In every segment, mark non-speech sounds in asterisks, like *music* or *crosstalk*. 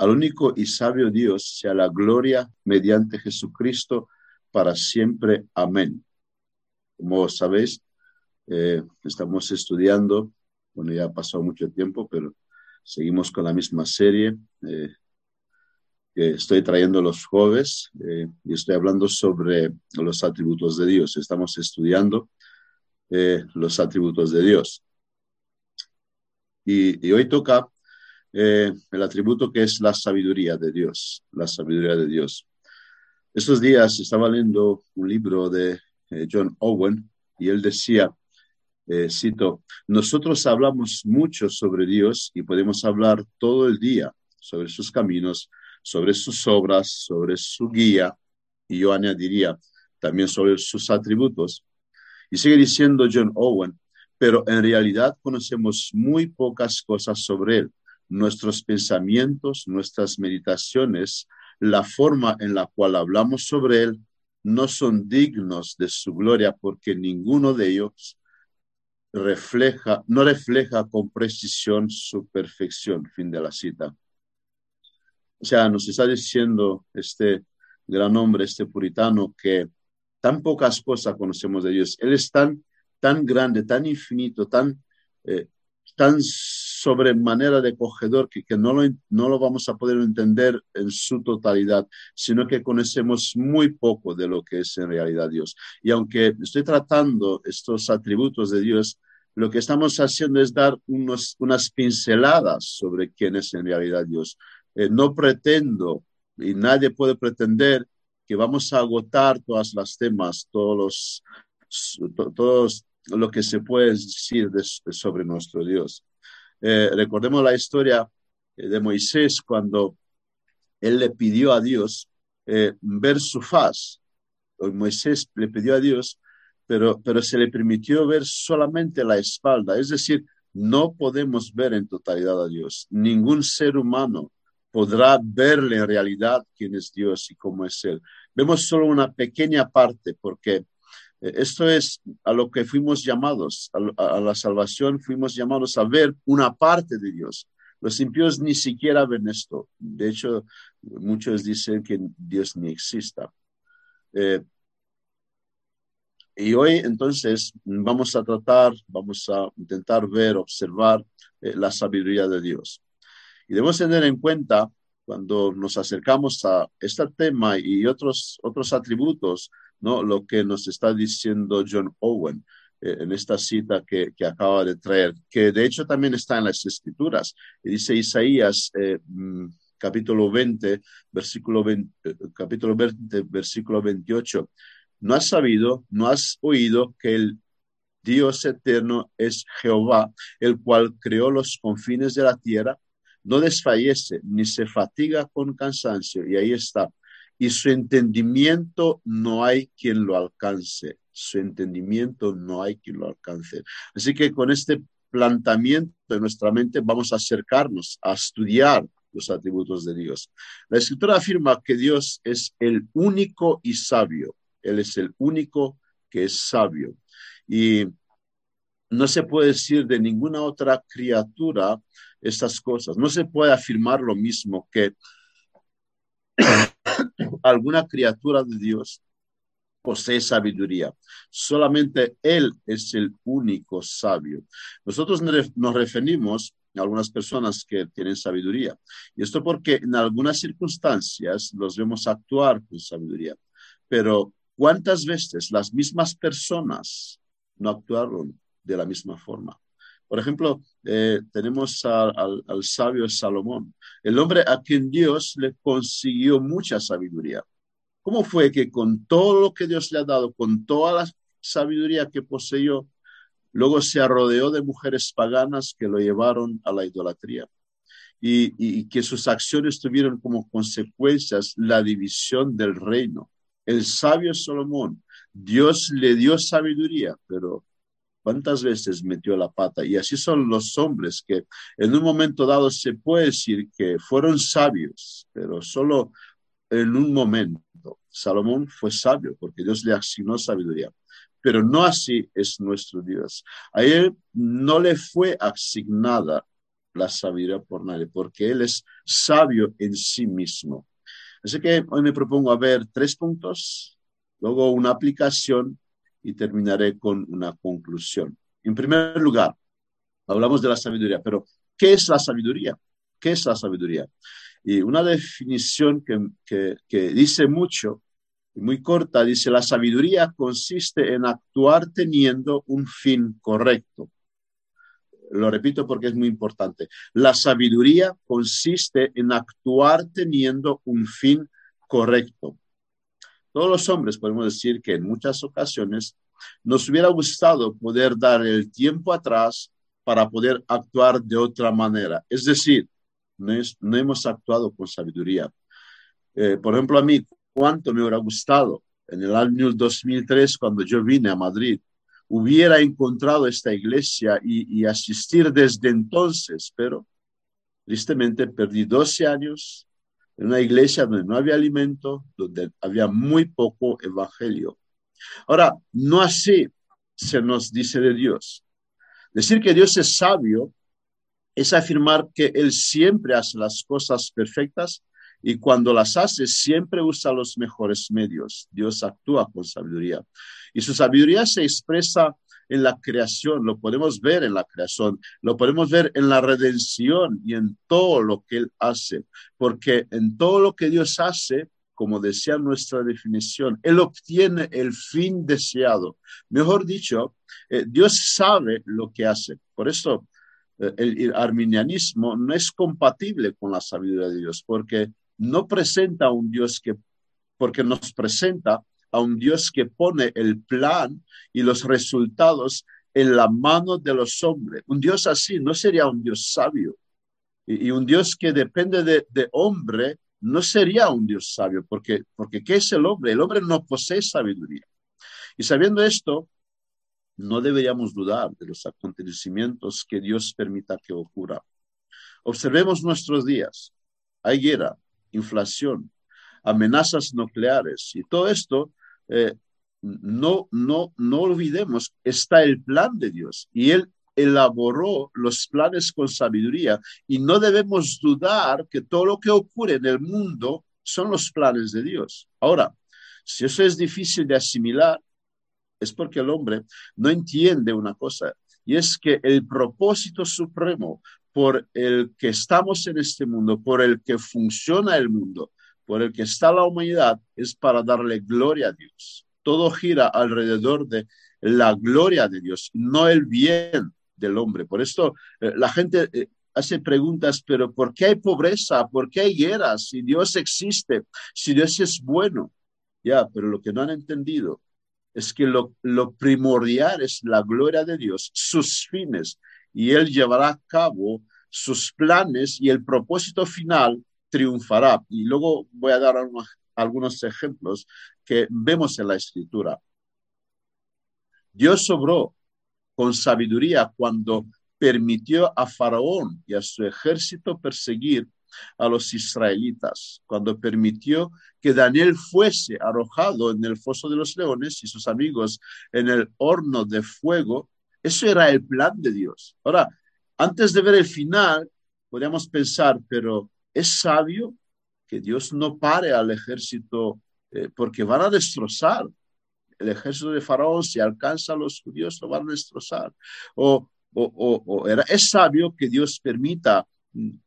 al único y sabio Dios sea la gloria mediante Jesucristo para siempre. Amén. Como sabéis, eh, estamos estudiando, bueno, ya ha pasado mucho tiempo, pero seguimos con la misma serie eh, que estoy trayendo los jueves eh, y estoy hablando sobre los atributos de Dios. Estamos estudiando los atributos de Dios. y hoy toca eh, el atributo que es la sabiduría de Dios, la sabiduría de Dios. Estos días estaba leyendo un libro de eh, John Owen y él decía, eh, cito, nosotros hablamos mucho sobre Dios y podemos hablar todo el día sobre sus caminos, sobre sus obras, sobre su guía, y yo añadiría también sobre sus atributos. Y sigue diciendo John Owen, pero en realidad conocemos muy pocas cosas sobre él nuestros pensamientos, nuestras meditaciones, la forma en la cual hablamos sobre Él, no son dignos de su gloria porque ninguno de ellos refleja, no refleja con precisión su perfección. Fin de la cita. O sea, nos está diciendo este gran hombre, este puritano, que tan pocas cosas conocemos de Dios. Él es tan, tan grande, tan infinito, tan eh, tan sobremanera de cogedor que, que no, lo, no lo vamos a poder entender en su totalidad, sino que conocemos muy poco de lo que es en realidad Dios. Y aunque estoy tratando estos atributos de Dios, lo que estamos haciendo es dar unos, unas pinceladas sobre quién es en realidad Dios. Eh, no pretendo, y nadie puede pretender, que vamos a agotar todas las temas, todos los, todos lo que se puede decir sobre nuestro Dios. Eh, recordemos la historia eh, de Moisés cuando él le pidió a Dios eh, ver su faz. Moisés le pidió a Dios, pero, pero se le permitió ver solamente la espalda. Es decir, no podemos ver en totalidad a Dios. Ningún ser humano podrá verle en realidad quién es Dios y cómo es Él. Vemos solo una pequeña parte porque esto es a lo que fuimos llamados, a, la salvación fuimos llamados a ver una parte de Dios. Los impíos ni siquiera ven esto. De hecho, muchos dicen que Dios ni exista. Eh, y hoy entonces vamos a tratar, vamos a intentar ver, observar eh, la sabiduría de Dios. Y debemos tener en cuenta cuando nos acercamos a este tema y otros, otros atributos ¿no? Lo que nos está diciendo John Owen eh, en esta cita que, que, acaba de traer, que de hecho también está en las escrituras. Y dice Isaías, eh, mm, capítulo 20, versículo 20, eh, capítulo 20, versículo 28. No has sabido, no has oído que el Dios eterno es Jehová, el cual creó los confines de la tierra, no desfallece ni se fatiga con cansancio. Y ahí está, y su entendimiento no hay quien lo alcance. Su entendimiento no hay quien lo alcance. Así que con este planteamiento de nuestra mente vamos a acercarnos a estudiar los atributos de Dios. La escritura afirma que Dios es el único y sabio. Él es el único que es sabio. Y no se puede decir de ninguna otra criatura estas cosas. No se puede afirmar lo mismo que *coughs* alguna criatura de Dios posee sabiduría. Solamente Él es el único sabio. Nosotros nos referimos a algunas personas que tienen sabiduría. Y esto porque en algunas circunstancias los vemos actuar con sabiduría. Pero ¿cuántas veces las mismas personas no actuaron de la misma forma? Por ejemplo, eh, tenemos al, sabio Salomón, el hombre a quien Dios le consiguió mucha sabiduría. ¿Cómo fue que con todo lo que Dios le ha dado, con toda la sabiduría que poseyó, luego se rodeó de mujeres paganas que lo llevaron a la idolatría? Y, y, que sus acciones tuvieron como consecuencias la división del reino. El sabio Salomón, Dios le dio sabiduría, pero ¿Cuántas veces metió la pata? Y así son los hombres que en un momento dado se puede decir que fueron sabios, pero solo en un momento. Salomón fue sabio porque Dios le asignó sabiduría, pero no así es nuestro Dios. A él no le fue asignada la sabiduría por nadie, porque Él es sabio en sí mismo. Así que hoy me propongo a ver tres puntos, luego una aplicación y terminaré con una conclusión. En primer lugar, hablamos de la sabiduría, pero ¿qué es la sabiduría? ¿Qué es la sabiduría? Y una definición que, que, dice mucho, muy corta, dice, la sabiduría consiste en actuar teniendo un fin correcto. Lo repito porque es muy importante. La sabiduría consiste en actuar teniendo un fin correcto. Todos los hombres podemos decir que en muchas ocasiones nos hubiera gustado poder dar el tiempo atrás para poder actuar de otra manera. Es decir, no, hemos actuado con sabiduría. Eh, por ejemplo, a mí, ¿cuánto me hubiera gustado en el año 2003, cuando yo vine a Madrid, hubiera encontrado esta iglesia y, y asistir desde entonces, pero tristemente perdí 12 años en una iglesia donde no había alimento, donde había muy poco evangelio. Ahora, no así se nos dice de Dios. Decir que Dios es sabio es afirmar que Él siempre hace las cosas perfectas y cuando las hace siempre usa los mejores medios. Dios actúa con sabiduría. Y su sabiduría se expresa en la creación, lo podemos ver en la creación, lo podemos ver en la redención y en todo lo que Él hace, porque en todo lo que Dios hace, como decía nuestra definición, Él obtiene el fin deseado. Mejor dicho, eh, Dios sabe lo que hace. Por eso eh, el, arminianismo no es compatible con la sabiduría de Dios, porque no presenta un Dios que, porque nos presenta a un Dios que pone el plan y los resultados en la mano de los hombres. Un Dios así no sería un Dios sabio. Y, un Dios que depende de, hombre no sería un Dios sabio, porque, porque ¿qué es el hombre? El hombre no posee sabiduría. Y sabiendo esto, no deberíamos dudar de los acontecimientos que Dios permita que ocurra. Observemos nuestros días. Hay guerra, inflación, amenazas nucleares y todo esto, eh, no, no, no olvidemos, está el plan de Dios y Él elaboró los planes con sabiduría y no debemos dudar que todo lo que ocurre en el mundo son los planes de Dios. Ahora, si eso es difícil de asimilar, es porque el hombre no entiende una cosa, y es que el propósito supremo por el que estamos en este mundo, por el que funciona el mundo, por el que está la humanidad, es para darle gloria a Dios. Todo gira alrededor de la gloria de Dios, no el bien del hombre. Por esto eh, la gente eh, hace preguntas, pero ¿por qué hay pobreza? ¿Por qué hay guerras? Si Dios existe, si Dios es bueno. Ya, pero lo que no han entendido es que lo, primordial es la gloria de Dios, sus fines, y Él llevará a cabo sus planes y el propósito final triunfará. Y luego voy a dar algunos, ejemplos que vemos en la escritura. Dios sobró con sabiduría cuando permitió a Faraón y a su ejército perseguir a los israelitas, cuando permitió que Daniel fuese arrojado en el foso de los leones y sus amigos en el horno de fuego, eso era el plan de Dios. Ahora, antes de ver el final, podríamos pensar, pero es sabio que Dios no pare al ejército eh, porque van a destrozar. El ejército de Faraón, si alcanza a los judíos, lo van a destrozar. O, o, era, es sabio que Dios permita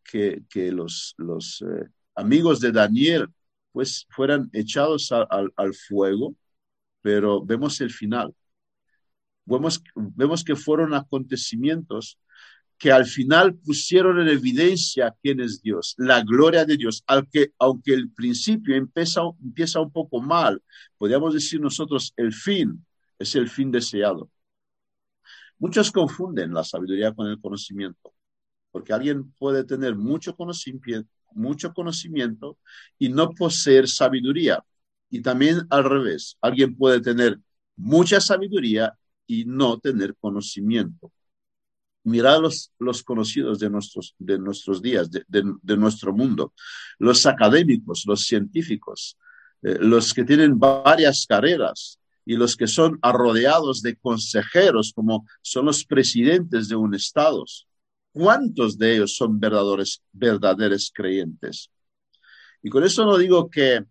que, que los, los eh, amigos de Daniel pues fueran echados al fuego, pero vemos el final. Vemos, vemos que fueron acontecimientos que al final pusieron en evidencia quién es Dios, la gloria de Dios, al que, aunque el principio empieza, empieza un poco mal, podríamos decir nosotros, el fin es el fin deseado. Muchos confunden la sabiduría con el conocimiento porque alguien puede tener mucho conocimiento, mucho conocimiento y no poseer sabiduría. Y también al revés, alguien puede tener mucha sabiduría y no tener conocimiento. Mirad los, los conocidos de nuestros, de nuestros días, de, de, nuestro mundo, los académicos, los científicos, eh, los que tienen varias carreras y los que son arrodeados de consejeros, como son los presidentes de un estado, ¿Cuántos de ellos son verdaderos, verdaderos creyentes? Y con eso no digo que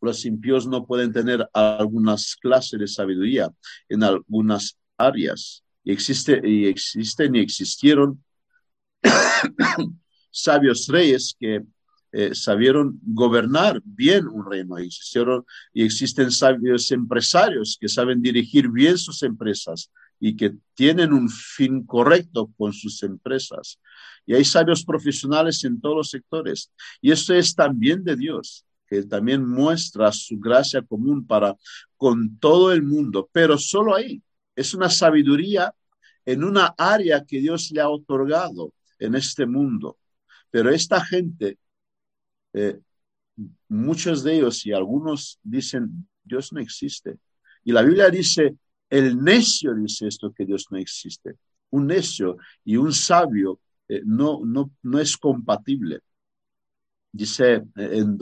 los impíos no pueden tener algunas clases de sabiduría en algunas áreas. Existe, y existen y existieron *coughs* sabios reyes que eh, sabieron gobernar bien un reino. Existieron, y existen sabios empresarios que saben dirigir bien sus empresas y que tienen un fin correcto con sus empresas. Y hay sabios profesionales en todos los sectores. Y eso es también de Dios, que también muestra su gracia común para con todo el mundo, pero solo ahí. Es una sabiduría en una área que Dios le ha otorgado en este mundo. Pero esta gente, eh, muchos de ellos y algunos dicen, Dios no existe. Y la Biblia dice, el necio dice esto, que Dios no existe. Un necio y un sabio eh, no, no, no es compatible. Dice eh, en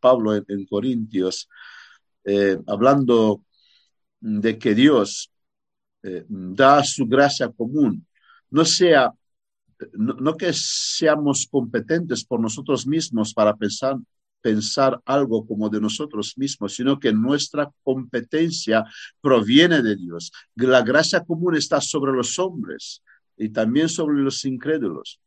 Pablo en, Corintios, hablando de que Dios da su gracia común, no sea no, que seamos competentes por nosotros mismos para pensar, pensar algo como de nosotros mismos, sino que nuestra competencia proviene de Dios. La gracia común está sobre los hombres y también sobre los incrédulos.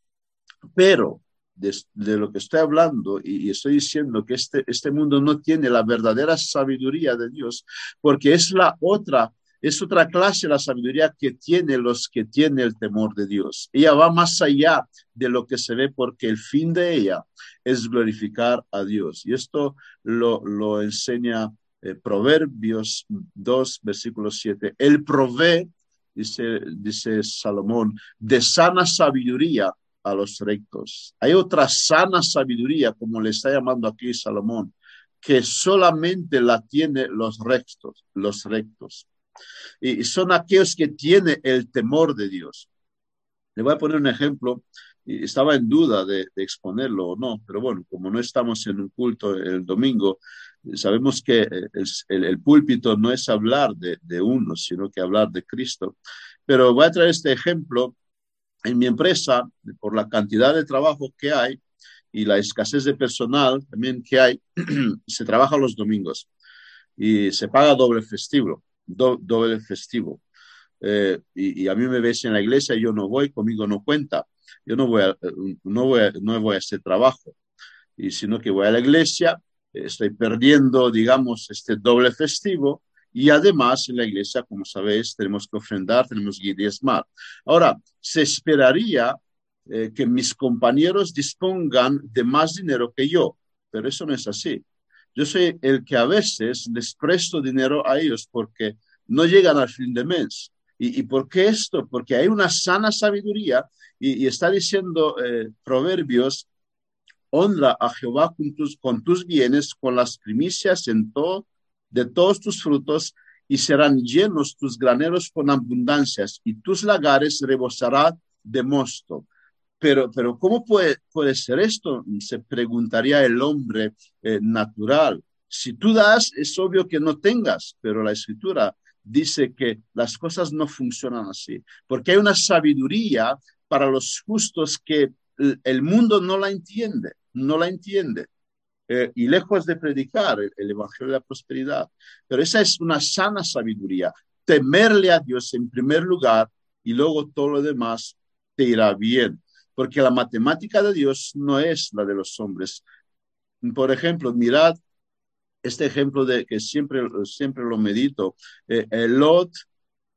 Pero de, lo que estoy hablando y, y, estoy diciendo que este, este mundo no tiene la verdadera sabiduría de Dios, porque es la otra es otra clase la sabiduría que tiene los que tienen el temor de Dios. Ella va más allá de lo que se ve porque el fin de ella es glorificar a Dios. Y esto lo, lo enseña eh, Proverbios 2, versículo 7. Él provee, dice, dice Salomón, de sana sabiduría a los rectos. Hay otra sana sabiduría, como le está llamando aquí Salomón, que solamente la tiene los rectos, los rectos y son aquellos que tienen el temor de Dios. Le voy a poner un ejemplo, estaba en duda de, exponerlo o no, pero bueno, como no estamos en un culto el domingo, sabemos que el, el, púlpito no es hablar de, de, uno, sino que hablar de Cristo. Pero voy a traer este ejemplo. En mi empresa, por la cantidad de trabajo que hay y la escasez de personal también que hay, *clears throat* se trabaja los domingos y se paga doble festivo doble festivo. Eh, y, a mí me ves en la iglesia, yo no voy, conmigo no cuenta, yo no voy a, no voy no a hacer trabajo, y sino que voy a la iglesia, estoy perdiendo, digamos, este doble festivo, y además en la iglesia, como sabéis, tenemos que ofrendar, tenemos que diezmar. Ahora, se esperaría eh, que mis compañeros dispongan de más dinero que yo, pero eso no es así. Yo soy el que a veces les presto dinero a ellos porque no llegan al fin de mes. ¿Y, por qué esto? Porque hay una sana sabiduría y, está diciendo eh, Proverbios, honra a Jehová con tus, bienes, con las primicias en todo, de todos tus frutos, y serán llenos tus graneros con abundancias, y tus lagares rebosarán de mosto. Pero, pero ¿cómo puede, puede ser esto? Se preguntaría el hombre eh, natural. Si tú das, es obvio que no tengas, pero la escritura dice que las cosas no funcionan así, porque hay una sabiduría para los justos que el mundo no la entiende, no la entiende. Eh, y lejos de predicar el, el, Evangelio de la Prosperidad. Pero esa es una sana sabiduría, temerle a Dios en primer lugar y luego todo lo demás te irá bien porque la matemática de Dios no es la de los hombres. Por ejemplo, mirad este ejemplo de que siempre, siempre lo medito, eh, Lot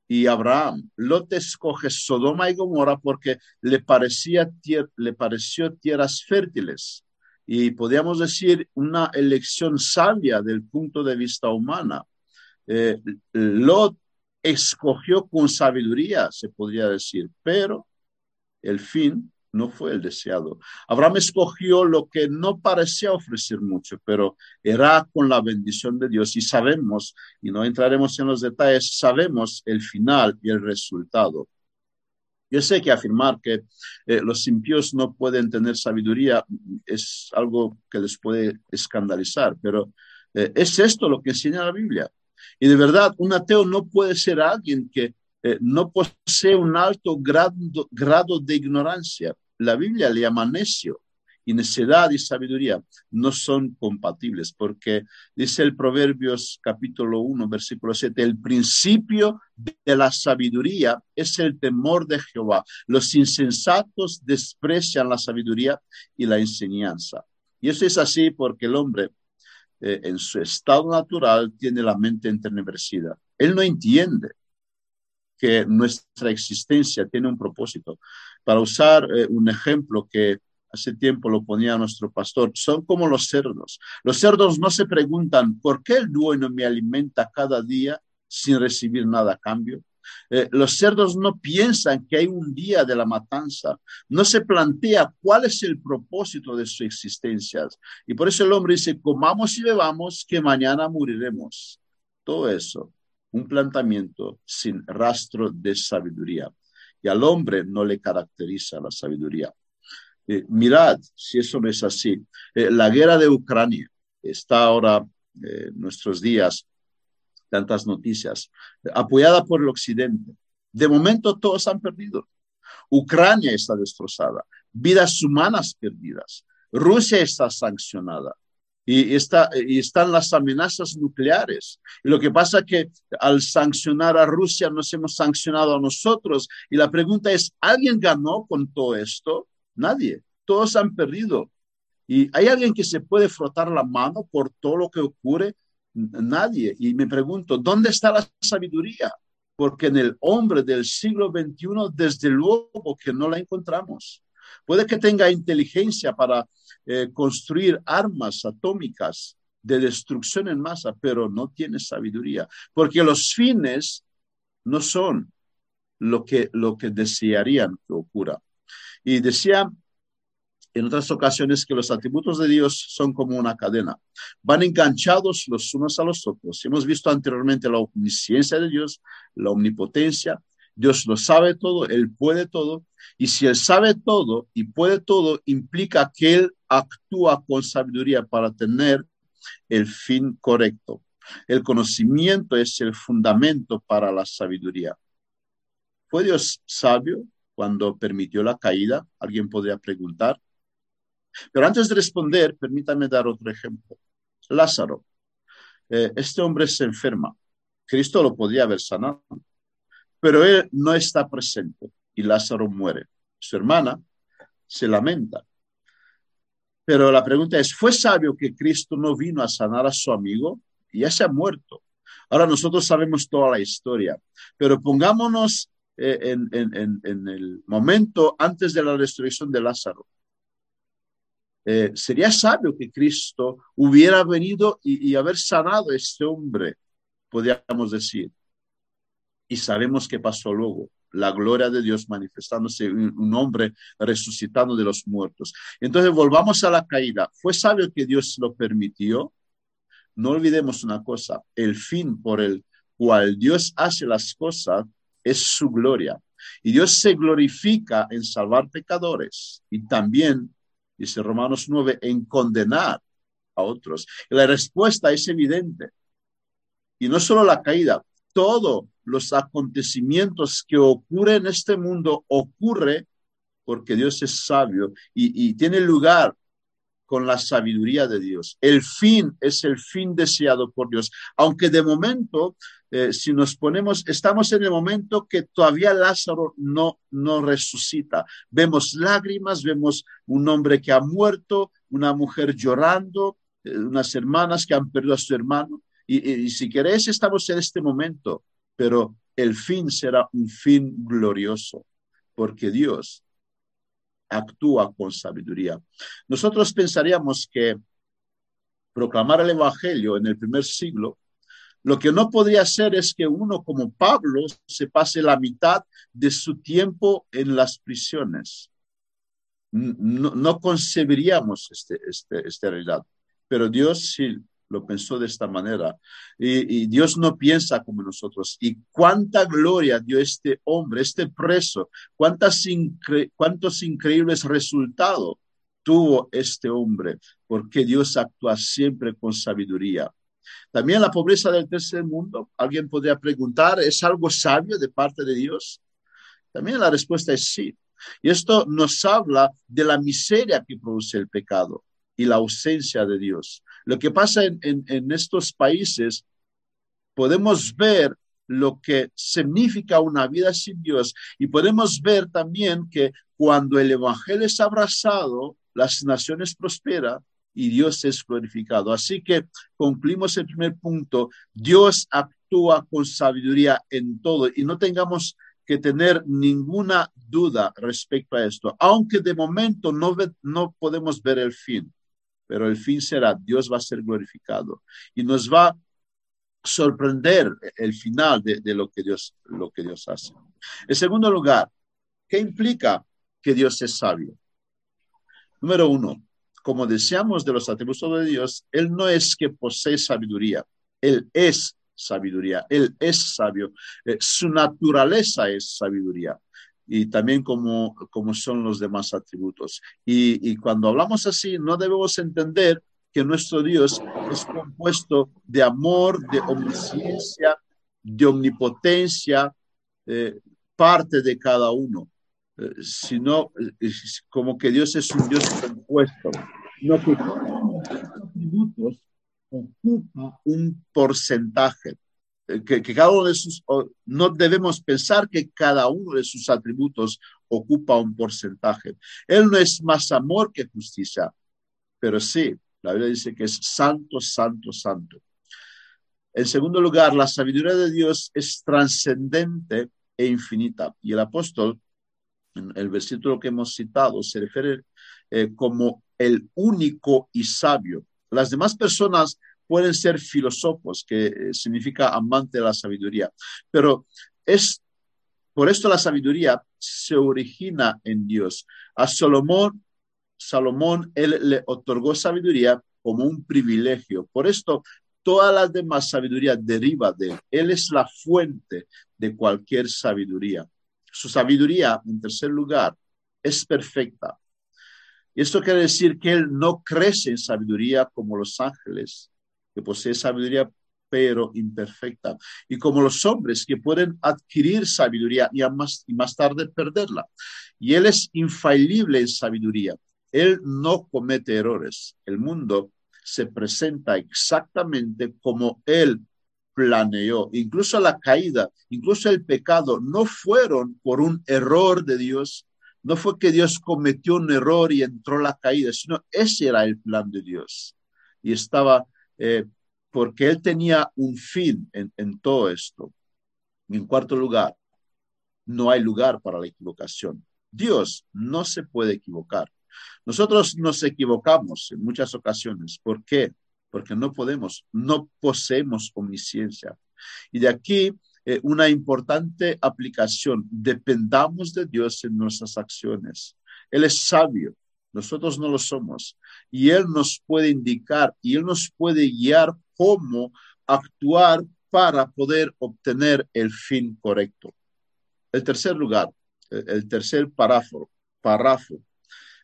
y Abraham. Lot escoge Sodoma y Gomorra porque le, parecía le pareció tierras fértiles y podríamos decir una elección sabia del punto de vista humana. Eh, Lot escogió con sabiduría, se podría decir, pero el fin no fue el deseado. Abraham escogió lo que no parecía ofrecer mucho, pero era con la bendición de Dios y sabemos, y no entraremos en los detalles, sabemos el final y el resultado. Yo sé que afirmar que eh, los impíos no pueden tener sabiduría es algo que les puede escandalizar, pero eh, es esto lo que enseña la Biblia. Y de verdad, un ateo no puede ser alguien que eh, no posee un alto grado, grado de ignorancia. La Biblia le llama necio y necedad y sabiduría no son compatibles, porque dice el Proverbios capítulo 1, versículo 7, el principio de la sabiduría es el temor de Jehová. Los insensatos desprecian la sabiduría y la enseñanza. Y eso es así porque el hombre eh, en su estado natural tiene la mente entenebrecida. Él no entiende que nuestra existencia tiene un propósito. Para usar eh, un ejemplo que hace tiempo lo ponía nuestro pastor, son como los cerdos. Los cerdos no se preguntan, ¿por qué el dueño me alimenta cada día sin recibir nada a cambio? Eh, los cerdos no piensan que hay un día de la matanza, no se plantea cuál es el propósito de su existencia. Y por eso el hombre dice, comamos y bebamos, que mañana moriremos. Todo eso, un planteamiento sin rastro de sabiduría. Y al hombre no le caracteriza la sabiduría. Eh, mirad si eso no es así. Eh, la guerra de Ucrania está ahora eh, en nuestros días, tantas noticias, apoyada por el Occidente. De momento todos han perdido. Ucrania está destrozada, vidas humanas perdidas. Rusia está sancionada y, está, y están las amenazas nucleares. Y lo que pasa es que al sancionar a Rusia nos hemos sancionado a nosotros. Y la pregunta es, ¿alguien ganó con todo esto? Nadie. Todos han perdido. ¿Y hay alguien que se puede frotar la mano por todo lo que ocurre? Nadie. Y me pregunto, ¿dónde está la sabiduría? Porque en el hombre del siglo XXI, desde luego que no la encontramos. Puede que tenga inteligencia para eh, construir armas atómicas de destrucción en masa, pero no tiene sabiduría, porque los fines no son lo que, lo que desearían que ocurra. Y decía en otras ocasiones que los atributos de Dios son como una cadena, van enganchados los unos a los otros. Hemos visto anteriormente la omnisciencia de Dios, la omnipotencia. Dios lo sabe todo, Él puede todo. Y si Él sabe todo y puede todo, implica que Él actúa con sabiduría para tener el fin correcto. El conocimiento es el fundamento para la sabiduría. ¿Fue Dios sabio? cuando permitió la caída? Alguien podría preguntar. Pero antes de responder, permítame dar otro ejemplo. Lázaro. Eh, este hombre se enferma. Cristo lo podía haber sanado, pero él no está presente y Lázaro muere. Su hermana se lamenta. Pero la pregunta es, ¿fue sabio que Cristo no vino a sanar a su amigo? Y ya se ha muerto. Ahora nosotros sabemos toda la historia, pero pongámonos eh, en, el momento antes de la resurrección de Lázaro. Eh, sería sabio que Cristo hubiera venido y, haber sanado a este hombre, podríamos decir. Y sabemos qué pasó luego la gloria de Dios manifestándose, un, hombre resucitando de los muertos. Entonces, volvamos a la caída. ¿Fue sabio que Dios lo permitió? No olvidemos una cosa, el fin por el cual Dios hace las cosas es su gloria. Y Dios se glorifica en salvar pecadores y también, dice Romanos 9, en condenar a otros. La respuesta es evidente. Y no solo la caída, todos los acontecimientos que ocurren en este mundo ocurre porque Dios es sabio y, tiene lugar con la sabiduría de Dios. El fin es el fin deseado por Dios, aunque de momento eh, si nos ponemos, estamos en el momento que todavía Lázaro no, no resucita. Vemos lágrimas, vemos un hombre que ha muerto, una mujer llorando, eh, unas hermanas que han perdido a su hermano. Y, y si queréis, estamos en este momento, pero el fin será un fin glorioso, porque Dios actúa con sabiduría. Nosotros pensaríamos que proclamar el Evangelio en el primer siglo lo que no podría ser es que uno como Pablo se pase la mitad de su tiempo en las prisiones. No, concebiríamos este, este, esta realidad, pero Dios sí lo pensó de esta manera. Y, Dios no piensa como nosotros. Y cuánta gloria dio este hombre, este preso, cuántas cuántos increíbles resultados tuvo este hombre, porque Dios actúa siempre con sabiduría. También la pobreza del tercer mundo. Alguien podría preguntar, ¿es algo sabio de parte de Dios? También la respuesta es sí. Y esto nos habla de la miseria que produce el pecado y la ausencia de Dios. Lo que pasa en, estos países, podemos ver lo que significa una vida sin Dios y podemos ver también que cuando el Evangelio es abrazado, las naciones prosperan y Dios es glorificado. Así que concluimos el primer punto. Dios actúa con sabiduría en todo y no tengamos que tener ninguna duda respecto a esto, aunque de momento no, no podemos ver el fin, pero el fin será, Dios va a ser glorificado y nos va a sorprender el final de, lo, que Dios, lo que Dios hace. En segundo lugar, ¿qué implica que Dios es sabio? Número uno, como deseamos de los atributos de Dios, Él no es que posee sabiduría, Él es sabiduría, Él es sabio, eh, su naturaleza es sabiduría y también como, como son los demás atributos. Y, y cuando hablamos así, no debemos entender que nuestro Dios es compuesto de amor, de omnisciencia, de omnipotencia, eh, parte de cada uno, eh, sino como que Dios es un Dios compuesto no que atributos ocupa un porcentaje. Eh, que, cada uno de sus, no debemos pensar que cada uno de sus atributos ocupa un porcentaje. Él no es más amor que justicia, pero sí, la Biblia dice que es santo, santo, santo. En segundo lugar, la sabiduría de Dios es trascendente e infinita. Y el apóstol, en el versículo que hemos citado, se refiere eh, como el único y sabio. Las demás personas pueden ser filósofos, que eh, significa amante de la sabiduría, pero es por esto la sabiduría se origina en Dios. A Salomón, Salomón, él le otorgó sabiduría como un privilegio. Por esto, toda la demás sabiduría deriva de él. Él es la fuente de cualquier sabiduría. Su sabiduría, en tercer lugar, es perfecta. Y esto quiere decir que él no crece en sabiduría como los ángeles, que posee sabiduría pero imperfecta, y como los hombres que pueden adquirir sabiduría y más, y más tarde perderla. Y él es infalible en sabiduría. Él no comete errores. El mundo se presenta exactamente como él planeó. Incluso la caída, incluso el pecado, no fueron por un error de Dios, no fue que Dios cometió un error y entró la caída, sino ese era el plan de Dios. Y estaba, eh, porque Él tenía un fin en, todo esto. En cuarto lugar, no hay lugar para la equivocación. Dios no se puede equivocar. Nosotros nos equivocamos en muchas ocasiones. ¿Por qué? Porque no podemos, no poseemos omnisciencia. Y de aquí eh, una importante aplicación. Dependamos de Dios en nuestras acciones. Él es sabio, nosotros no lo somos. Y Él nos puede indicar y Él nos puede guiar cómo actuar para poder obtener el fin correcto. El tercer lugar, el tercer párrafo, párrafo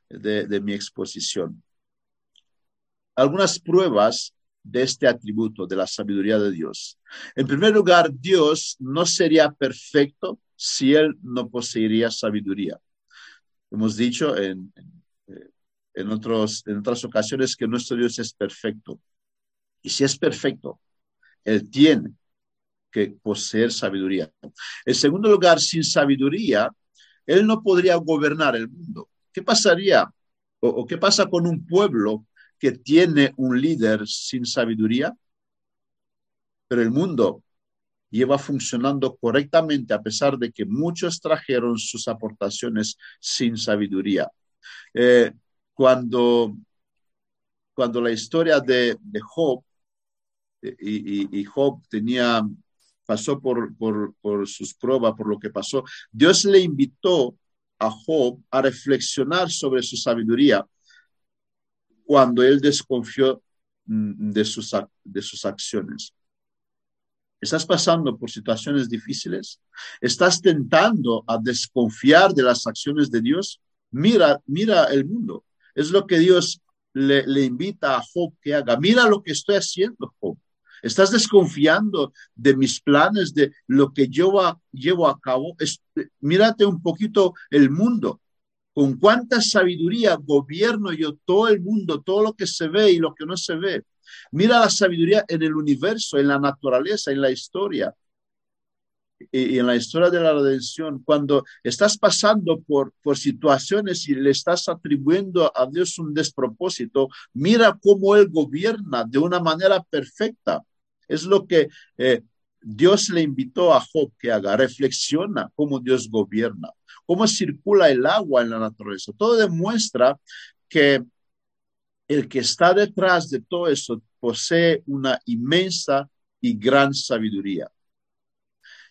de, de mi exposición. Algunas pruebas de este atributo de la sabiduría de Dios. En primer lugar, Dios no sería perfecto si Él no poseería sabiduría. Hemos dicho en, en, otros, en otras ocasiones que nuestro Dios es perfecto. Y si es perfecto, Él tiene que poseer sabiduría. En segundo lugar, sin sabiduría, Él no podría gobernar el mundo. ¿Qué pasaría o qué pasa con un pueblo que tiene un líder sin sabiduría, pero el mundo lleva funcionando correctamente a pesar de que muchos trajeron sus aportaciones sin sabiduría. Eh, cuando, cuando la historia de, Job eh, y, y, Job tenía, pasó por, por, por sus pruebas, por lo que pasó, Dios le invitó a Job a reflexionar sobre su sabiduría cuando él desconfió mm, de sus, de sus acciones. ¿Estás pasando por situaciones difíciles? ¿Estás tentando a desconfiar de las acciones de Dios? Mira, mira el mundo. Es lo que Dios le, invita a Job que haga. Mira lo que estoy haciendo, Job. Estás desconfiando de mis planes, de lo que yo llevo a cabo. mírate un poquito el mundo. Con cuánta sabiduría gobierno yo todo el mundo, todo lo que se ve y lo que no se ve. Mira la sabiduría en el universo, en la naturaleza, en la historia y en la historia de la redención, cuando estás pasando por, por situaciones y le estás atribuyendo a Dios un despropósito, mira cómo Él gobierna de una manera perfecta. Es lo que eh, Dios le invitó a Job que haga, reflexiona cómo Dios gobierna, cómo circula el agua en la naturaleza. Todo demuestra que el que está detrás de todo eso posee una inmensa y gran sabiduría.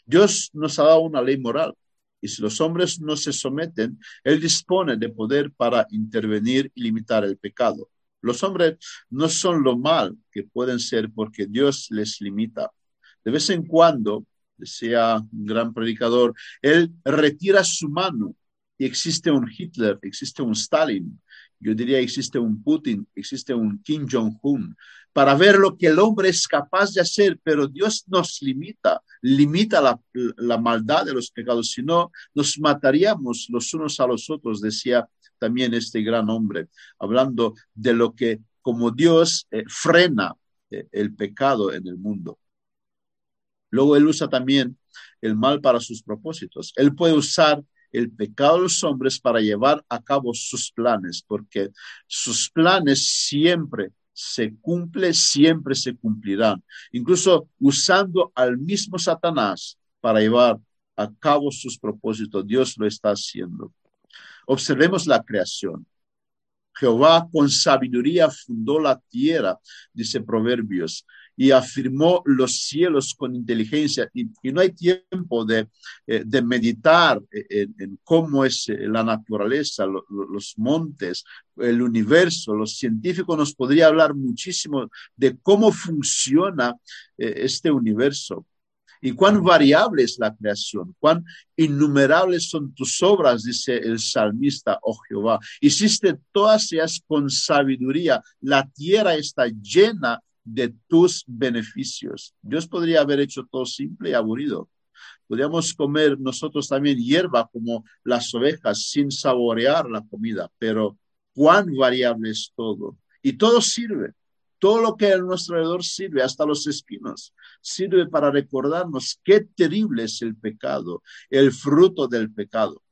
Dios nos ha dado una ley moral y si los hombres no se someten, Él dispone de poder para intervenir y limitar el pecado. Los hombres no son lo mal que pueden ser porque Dios les limita. De vez en cuando, decía un gran predicador, Él retira su mano y existe un Hitler, existe un Stalin, yo diría existe un Putin, existe un Kim Jong-un, para ver lo que el hombre es capaz de hacer, pero Dios nos limita, limita la, la maldad de los pecados, si no nos mataríamos los unos a los otros, decía también este gran hombre, hablando de lo que como Dios eh, frena eh, el pecado en el mundo. Luego él usa también el mal para sus propósitos. Él puede usar el pecado de los hombres para llevar a cabo sus planes, porque sus planes siempre se cumple, siempre se cumplirán, incluso usando al mismo Satanás para llevar a cabo sus propósitos. Dios lo está haciendo. Observemos la creación. Jehová con sabiduría fundó la tierra, dice Proverbios, y afirmó los cielos con inteligencia. Y, no hay tiempo de, eh, meditar en, cómo es eh, la naturaleza, los montes, el universo. Los científicos nos podría hablar muchísimo de cómo funciona eh, este universo y cuán variable es la creación, cuán innumerables son tus obras, dice el salmista, oh Jehová. Hiciste todas ellas con sabiduría, la tierra está llena de tus beneficios. Dios podría haber hecho todo simple y aburrido. Podríamos comer nosotros también hierba como las ovejas sin saborear la comida, pero cuán variable es todo. Y todo sirve. Todo lo que a nuestro alrededor sirve, hasta los espinos, sirve para recordarnos qué terrible es el pecado, el fruto del pecado.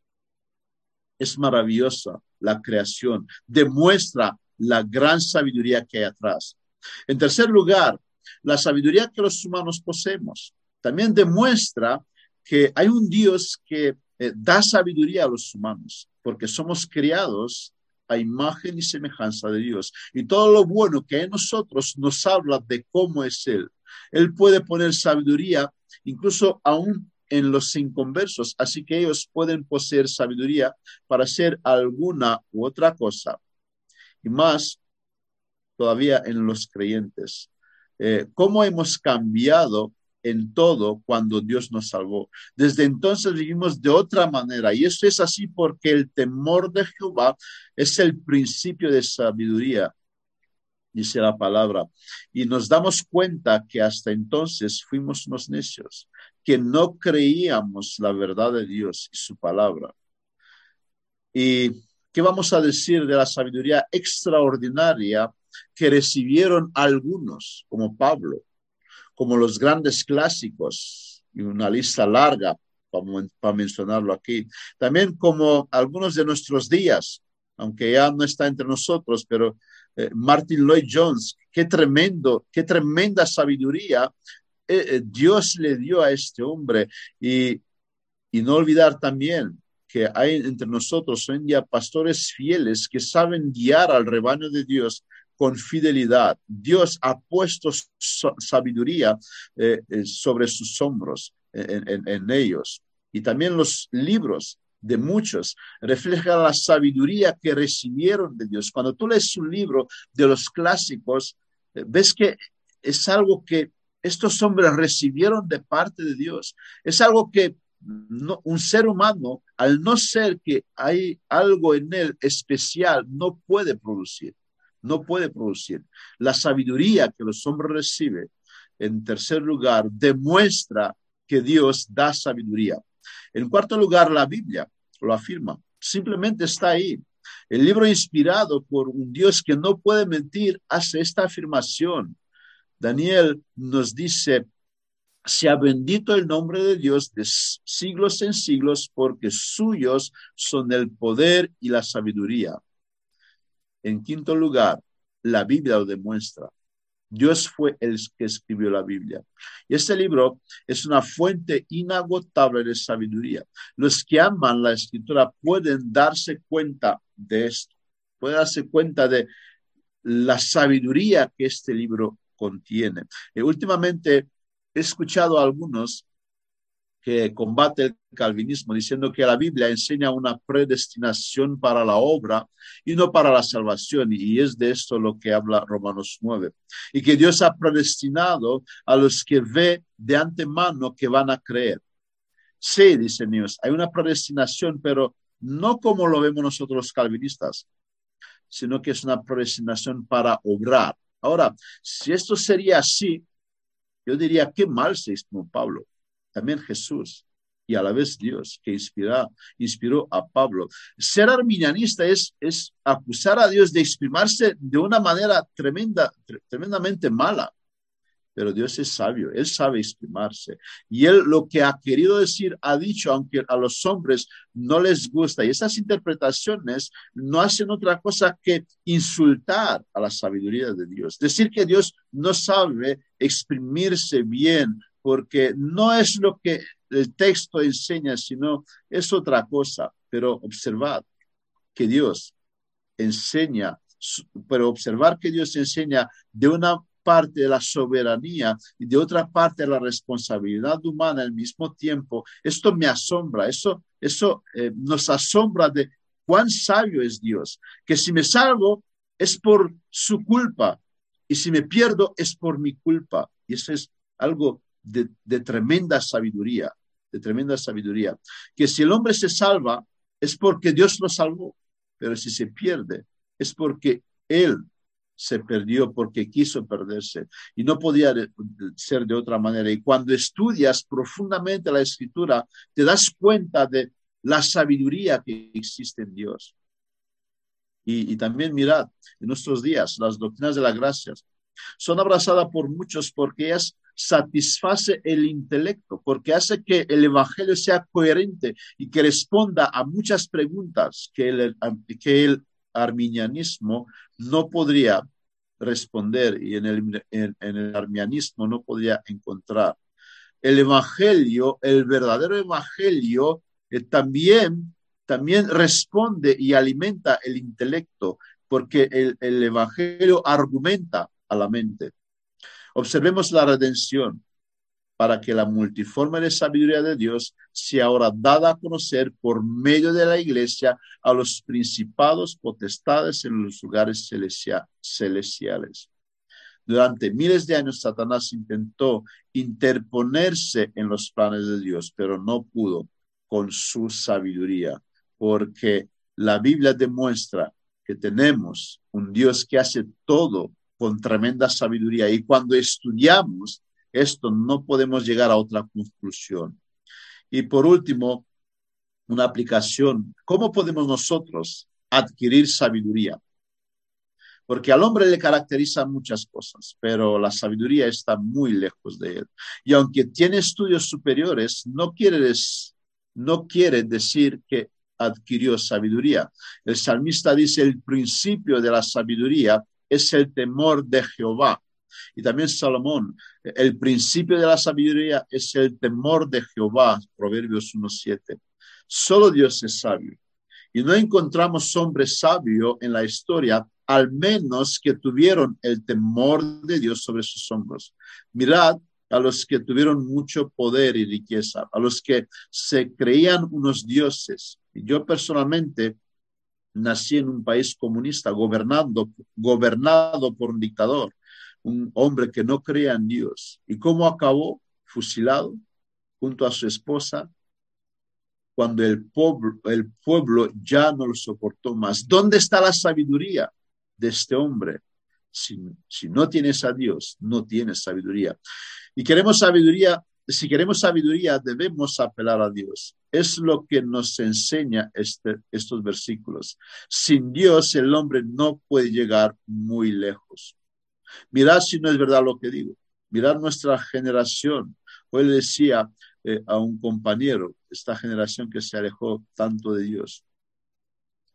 Es maravillosa la creación, demuestra la gran sabiduría que hay atrás. En tercer lugar, la sabiduría que los humanos poseemos también demuestra que hay un Dios que eh, da sabiduría a los humanos, porque somos criados a imagen y semejanza de Dios. Y todo lo bueno que en nosotros nos habla de cómo es Él. Él puede poner sabiduría incluso aún en los inconversos, así que ellos pueden poseer sabiduría para hacer alguna u otra cosa. Y más todavía en los creyentes. Eh, ¿Cómo hemos cambiado en todo cuando Dios nos salvó. Desde entonces vivimos de otra manera y eso es así porque el temor de Jehová es el principio de sabiduría, dice la palabra. Y nos damos cuenta que hasta entonces fuimos unos necios, que no creíamos la verdad de Dios y su palabra. ¿Y qué vamos a decir de la sabiduría extraordinaria que recibieron algunos, como Pablo? como los grandes clásicos, y una lista larga para, mencionarlo aquí. También como algunos de nuestros días, aunque ya no está entre nosotros, pero eh, Martin Lloyd Jones, qué tremendo, qué tremenda sabiduría eh, eh, Dios le dio a este hombre. Y, no olvidar también que hay entre nosotros hoy día pastores fieles que saben guiar al rebaño de Dios con fidelidad. Dios ha puesto sabiduría eh, eh, sobre sus hombros, en, ellos. Y también los libros de muchos reflejan la sabiduría que recibieron de Dios. Cuando tú lees un libro de los clásicos, eh, ves que es algo que estos hombres recibieron de parte de Dios. Es algo que un ser humano, al no ser que hay algo en él especial, no puede producir no puede producir. La sabiduría que los hombres reciben en tercer lugar, demuestra que Dios da sabiduría. En cuarto lugar, la Biblia lo afirma. Simplemente está ahí. El libro inspirado por un Dios que no puede mentir hace esta afirmación. Daniel nos dice, sea bendito el nombre de Dios de siglos en siglos, porque suyos son el poder y la sabiduría. En quinto lugar, la Biblia lo demuestra. Dios fue el que escribió la Biblia. Y este libro es una fuente inagotable de sabiduría. Los que aman la escritura pueden darse cuenta de esto, pueden darse cuenta de la sabiduría que este libro contiene. Y últimamente he escuchado a algunos que combate el calvinismo diciendo que la Biblia enseña una predestinación para la obra y no para la salvación. Y es de esto lo que habla Romanos 9. Y que Dios ha predestinado a los que ve de antemano que van a creer. Sí, dice Dios, hay una predestinación, pero no como lo vemos nosotros los calvinistas, sino que es una predestinación para obrar. Ahora, si esto sería así, yo diría, qué mal se hizo Pablo también Jesús y a la vez Dios que inspira, inspiró a Pablo. Ser arminianista es, acusar a Dios de exprimirse de una manera tremenda, tremendamente mala. Pero Dios es sabio, Él sabe exprimirse. Y Él lo que ha querido decir, ha dicho, aunque a los hombres no les gusta. Y esas interpretaciones no hacen otra cosa que insultar a la sabiduría de Dios. Decir que Dios no sabe exprimirse bien porque no es lo que el texto enseña, sino es otra cosa. Pero observad que Dios enseña, pero observar que Dios enseña de una parte la soberanía y de otra parte la responsabilidad humana al mismo tiempo, esto me asombra, eso, eso eh, nos asombra de cuán sabio es Dios, que si me salvo es por su culpa y si me pierdo es por mi culpa. Y eso es algo de, tremenda sabiduría, de tremenda sabiduría, que si el hombre se salva es porque Dios lo salvó, pero si se pierde es porque Él se perdió porque quiso perderse y no podía ser de otra manera. Y cuando estudias profundamente la escritura, te das cuenta de la sabiduría que existe en Dios. Y, y también mirad, en nuestros días, las doctrinas de la gracia son abrazadas por muchos porque ellas satisface el intelecto, porque hace que el Evangelio sea coherente y que responda a muchas preguntas que el, que el arminianismo no podría responder y en el, en, el arminianismo no podría encontrar. El Evangelio, el verdadero Evangelio, eh, también, también responde y alimenta el intelecto, porque el, el Evangelio argumenta a la mente. Observemos la redención para que la multiforme de sabiduría de Dios sea ahora dada a conocer por medio de la iglesia a los principados potestades en los lugares celestiales. Durante miles de años Satanás intentó interponerse en los planes de Dios, pero no pudo con su sabiduría, porque la Biblia demuestra que tenemos un Dios que hace todo con tremenda sabiduría. Y cuando estudiamos esto, no podemos llegar a otra conclusión. Y por último, una aplicación. ¿Cómo podemos nosotros adquirir sabiduría? Porque al hombre le caracterizan muchas cosas, pero la sabiduría está muy lejos de él. Y aunque tiene estudios superiores, no quiere, no quiere decir que adquirió sabiduría. El salmista dice, el principio de la sabiduría es el temor de Jehová. Y también Salomón, el principio de la sabiduría es el temor de Jehová, Proverbios 1.7. Solo Dios es sabio. Y no encontramos hombre sabio en la historia, al menos que tuvieron el temor de Dios sobre sus hombros. Mirad a los que tuvieron mucho poder y riqueza, a los que se creían unos dioses. Y yo personalmente nací en un país comunista gobernando, gobernado por un dictador, un hombre que no creía en Dios. ¿Y cómo acabó? Fusilado junto a su esposa cuando el pueblo, el pueblo ya no lo soportó más. ¿Dónde está la sabiduría de este hombre? Si, si no tienes a Dios, no tienes sabiduría. Y queremos sabiduría si queremos sabiduría, debemos apelar a Dios. Es lo que nos enseña este, estos versículos. Sin Dios, el hombre no puede llegar muy lejos. Mirad si no es verdad lo que digo. Mirad nuestra generación. Hoy le decía eh, a un compañero, esta generación que se alejó tanto de Dios.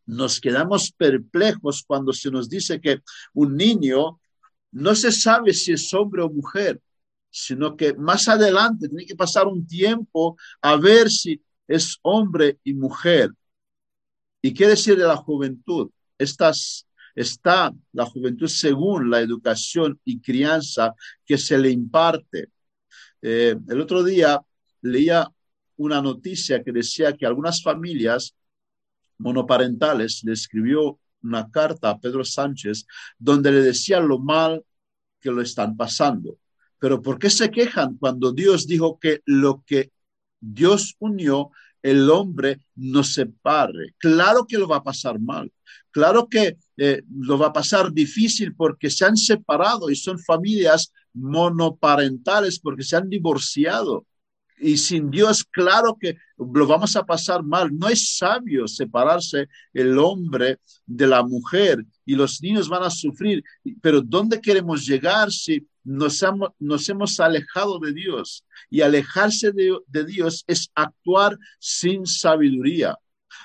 Nos quedamos perplejos cuando se nos dice que un niño no se sabe si es hombre o mujer sino que más adelante tiene que pasar un tiempo a ver si es hombre y mujer. ¿Y qué decir de la juventud? Estas, está la juventud según la educación y crianza que se le imparte. Eh, el otro día leía una noticia que decía que algunas familias monoparentales le escribió una carta a Pedro Sánchez donde le decía lo mal que lo están pasando. Pero ¿por qué se quejan cuando Dios dijo que lo que Dios unió, el hombre no separe? Claro que lo va a pasar mal. Claro que eh, lo va a pasar difícil porque se han separado y son familias monoparentales porque se han divorciado. Y sin Dios, claro que lo vamos a pasar mal. No es sabio separarse el hombre de la mujer y los niños van a sufrir. Pero ¿dónde queremos llegar si nos, hemos, alejado de Dios? Y alejarse de, Dios es actuar sin sabiduría.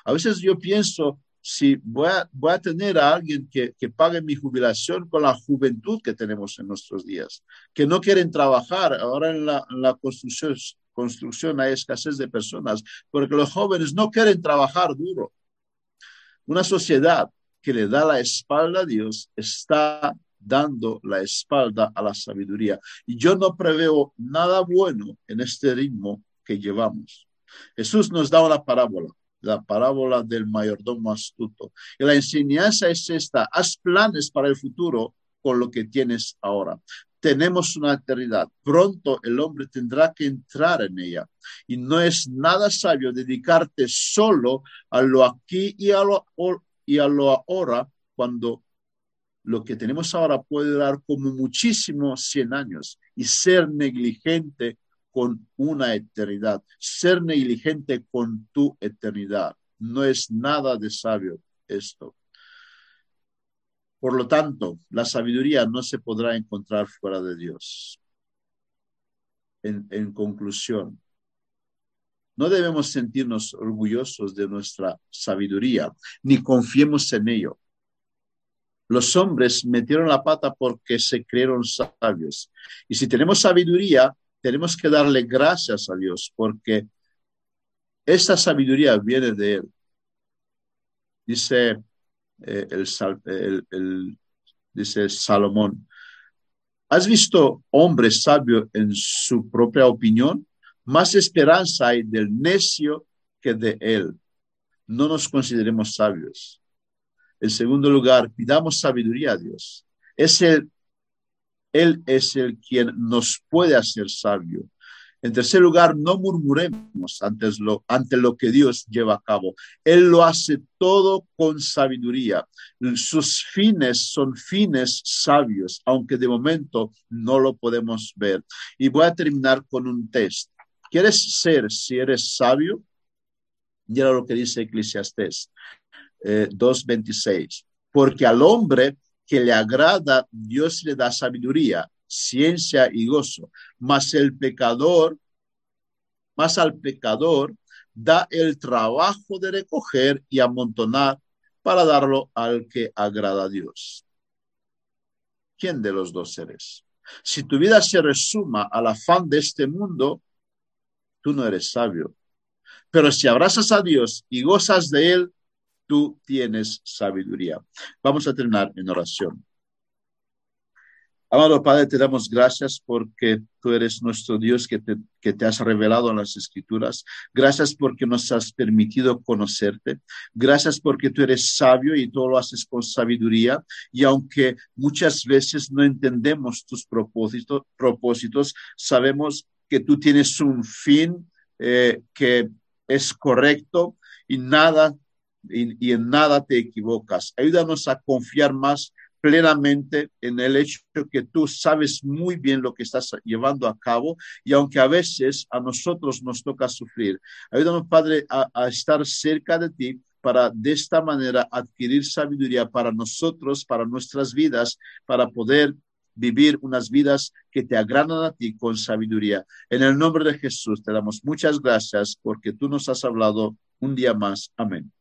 A veces yo pienso, si voy a, tener a alguien que, pague mi jubilación con la juventud que tenemos en nuestros días, que no quieren trabajar. Ahora en la, en la construcción, construcción hay escasez de personas, porque los jóvenes no quieren trabajar duro. Una sociedad que le da la espalda a Dios está dando la espalda a la sabiduría. Y yo no preveo nada bueno en este ritmo que llevamos. Jesús nos da una parábola, la parábola del mayordomo astuto. Y la enseñanza es esta, haz planes para el futuro con lo que tienes ahora tenemos una eternidad. Pronto el hombre tendrá que entrar en ella. Y no es nada sabio dedicarte solo a lo aquí y a lo, y a lo ahora, cuando lo que tenemos ahora puede dar como muchísimo 100 años y ser negligente con una eternidad, ser negligente con tu eternidad. No es nada de sabio esto. Por lo tanto, la sabiduría no se podrá encontrar fuera de Dios. En, conclusión, no debemos sentirnos orgullosos de nuestra sabiduría, ni confiemos en ello. Los hombres metieron la pata porque se creyeron sabios. Y si tenemos sabiduría, tenemos que darle gracias a Dios, porque esta sabiduría viene de Él. Dice eh, el, dice Salomón, ¿has visto hombre sabio en su propia opinión? Más esperanza hay del necio que de él. No nos consideremos sabios. En segundo lugar, pidamos sabiduría a Dios. Es el, él es el quien nos puede hacer sabio. En tercer lugar, no murmuremos ante lo, ante lo que Dios lleva a cabo. Él lo hace todo con sabiduría. Sus fines son fines sabios, aunque de momento no lo podemos ver. Y voy a terminar con un test. ¿Quieres ser si eres sabio? Mira lo que dice Eclesiastés eh, 2.26. Porque al hombre que le agrada, Dios le da sabiduría ciencia y gozo, mas el pecador, más al pecador da el trabajo de recoger y amontonar para darlo al que agrada a Dios. ¿Quién de los dos eres? Si tu vida se resuma al afán de este mundo, tú no eres sabio. Pero si abrazas a Dios y gozas de Él, tú tienes sabiduría. Vamos a terminar en oración. Amado Padre, te damos gracias porque tú eres nuestro Dios que te, que te has revelado en las escrituras. Gracias porque nos has permitido conocerte. Gracias porque tú eres sabio y todo lo haces con sabiduría. Y aunque muchas veces no entendemos tus propósitos, propósitos sabemos que tú tienes un fin eh, que es correcto y nada y, y en nada te equivocas. Ayúdanos a confiar más plenamente en el hecho que tú sabes muy bien lo que estás llevando a cabo y aunque a veces a nosotros nos toca sufrir, ayúdanos, Padre, a, estar cerca de ti para de esta manera adquirir sabiduría para nosotros, para nuestras vidas, para poder vivir unas vidas que te agradan a ti con sabiduría. En el nombre de Jesús te damos muchas gracias porque tú nos has hablado un día más. Amén.